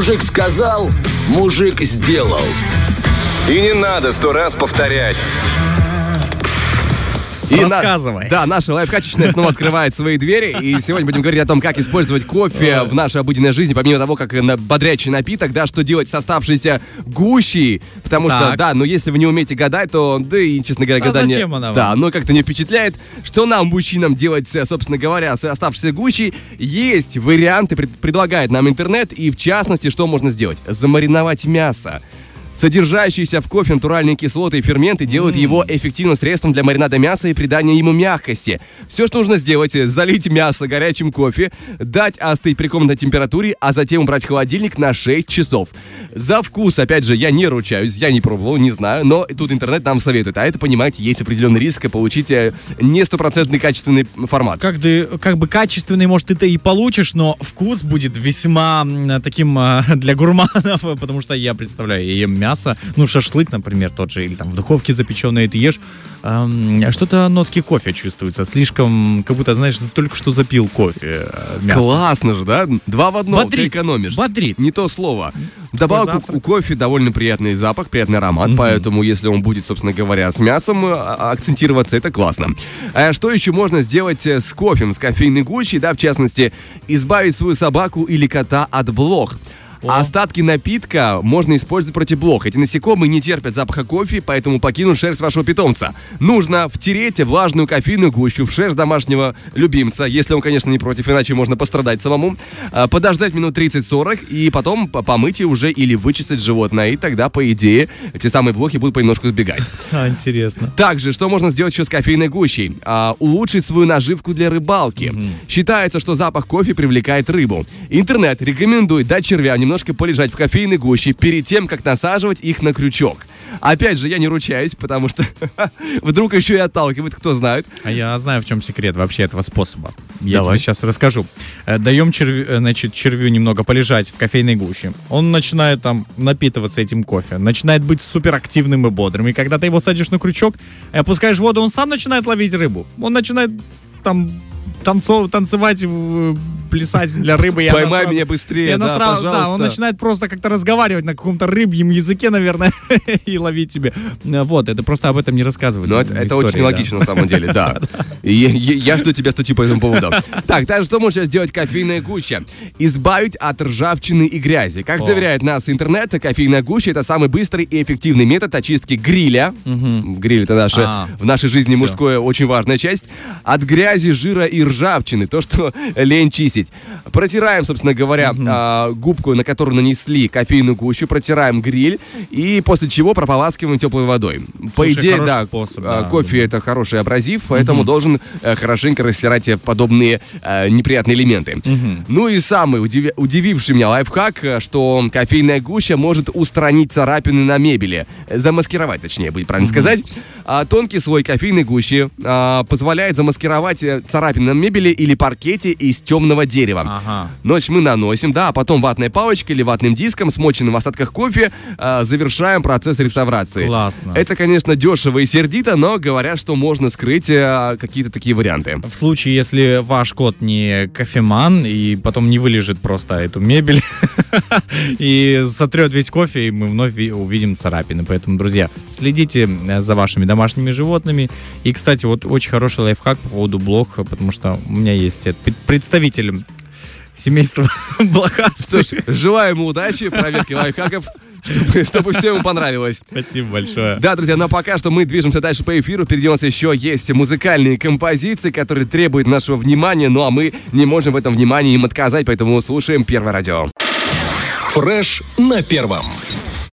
Мужик сказал, мужик сделал. И не надо сто раз повторять. И Рассказывай. На, да, наша лайфхачечная снова открывает свои двери. И сегодня будем говорить о том, как использовать кофе в нашей обыденной жизни, помимо того, как на бодрячий напиток, да, что делать с оставшейся гущей. Потому так. что, да, но если вы не умеете гадать, то, да и, честно говоря, а гадание... зачем она вам? Да, но как-то не впечатляет. Что нам, мужчинам, делать, собственно говоря, с оставшейся гущей? Есть варианты, предлагает нам интернет, и в частности, что можно сделать? Замариновать мясо. Содержащиеся в кофе натуральные кислоты и ферменты делают его эффективным средством для маринада мяса и придания ему мягкости. Все, что нужно сделать, залить мясо горячим кофе, дать остыть при комнатной температуре, а затем убрать в холодильник на 6 часов. За вкус, опять же, я не ручаюсь, я не пробовал, не знаю, но тут интернет нам советует. А это, понимаете, есть определенный риск получить э, не стопроцентный качественный формат. Как, ты, как бы качественный, может, ты-то и получишь, но вкус будет весьма таким э, для гурманов, потому что я представляю, я ем мясо, ну, шашлык, например, тот же, или там в духовке запеченное ты ешь, эм, что-то нотки кофе чувствуются, слишком, как будто, знаешь, только что запил кофе э, мясо. Классно же, да? Два в одном, бодрит, ты экономишь. Бодрит. Не то слово. Добавок у, у кофе довольно приятный запах, приятный аромат, mm-hmm. поэтому если он будет, собственно говоря, с мясом э, а, акцентироваться, это классно. А что еще можно сделать э, с кофе, с кофейной гущей, да, в частности, избавить свою собаку или кота от блох? А остатки напитка можно использовать против блох. Эти насекомые не терпят запаха кофе, поэтому покинут шерсть вашего питомца. Нужно втереть влажную кофейную гущу в шерсть домашнего любимца, если он, конечно, не против, иначе можно пострадать самому. А, подождать минут 30-40 и потом помыть уже или вычесать животное. И тогда, по идее, эти самые блохи будут понемножку сбегать. А, интересно. Также, что можно сделать еще с кофейной гущей? А, улучшить свою наживку для рыбалки. Mm-hmm. Считается, что запах кофе привлекает рыбу. Интернет рекомендует дать червям немножко полежать в кофейной гуще перед тем, как насаживать их на крючок. Опять же, я не ручаюсь, потому что вдруг еще и отталкивает, кто знает. А я знаю, в чем секрет вообще этого способа. Я Давай. тебе сейчас расскажу. Э, даем червю, э, значит, червю немного полежать в кофейной гуще. Он начинает там напитываться этим кофе, начинает быть суперактивным и бодрым. И когда ты его садишь на крючок и опускаешь в воду, он сам начинает ловить рыбу. Он начинает там танцов, танцевать, плясать для рыбы. Поймай сразу, меня быстрее, да, сразу, пожалуйста. Да, он начинает просто как-то разговаривать на каком-то рыбьем языке, наверное, и ловить тебе. Вот, это просто об этом не рассказывают. Ну, это, это очень логично на самом деле, да. Я жду тебя статью по этому поводу. Так, так что можно сделать кофейная гуща? Избавить от ржавчины и грязи. Как заверяет нас интернет, кофейная гуща это самый быстрый и эффективный метод очистки гриля. Гриль это наша, в нашей жизни мужская очень важная часть. От грязи, жира и ржавчины. То, что лень чистить. Протираем, собственно говоря, а, губку, на которую нанесли кофейную гущу, протираем гриль и после чего прополаскиваем теплой водой. По идее, да, способ, а, да, кофе это хороший абразив, поэтому должен э, хорошенько растирать подобные э, неприятные элементы. Ну и самый удив... удививший меня лайфхак, э, что кофейная гуща может устранить царапины на мебели. Замаскировать, точнее, будет правильно сказать. А, тонкий слой кофейной гущи а, позволяет замаскировать царапины на мебели или паркете из темного дерева. Ага. Ночь мы наносим, да, а потом ватной палочкой или ватным диском, смоченным в остатках кофе, э, завершаем процесс реставрации. Классно. Это, конечно, дешево и сердито, но говорят, что можно скрыть э, какие-то такие варианты. В случае, если ваш кот не кофеман и потом не вылежит просто эту мебель и сотрет весь кофе, и мы вновь увидим царапины. Поэтому, друзья, следите э, за вашими домашними животными. И, кстати, вот очень хороший лайфхак по поводу блог, потому что у меня есть представитель семейства Блохастых. Желаю ему удачи, проверки лайфхаков. Чтобы, чтобы всем ему понравилось. Спасибо большое. Да, друзья, но пока что мы движемся дальше по эфиру. Впереди у нас еще есть музыкальные композиции, которые требуют нашего внимания, ну а мы не можем в этом внимании им отказать, поэтому слушаем Первое радио. Фреш на первом.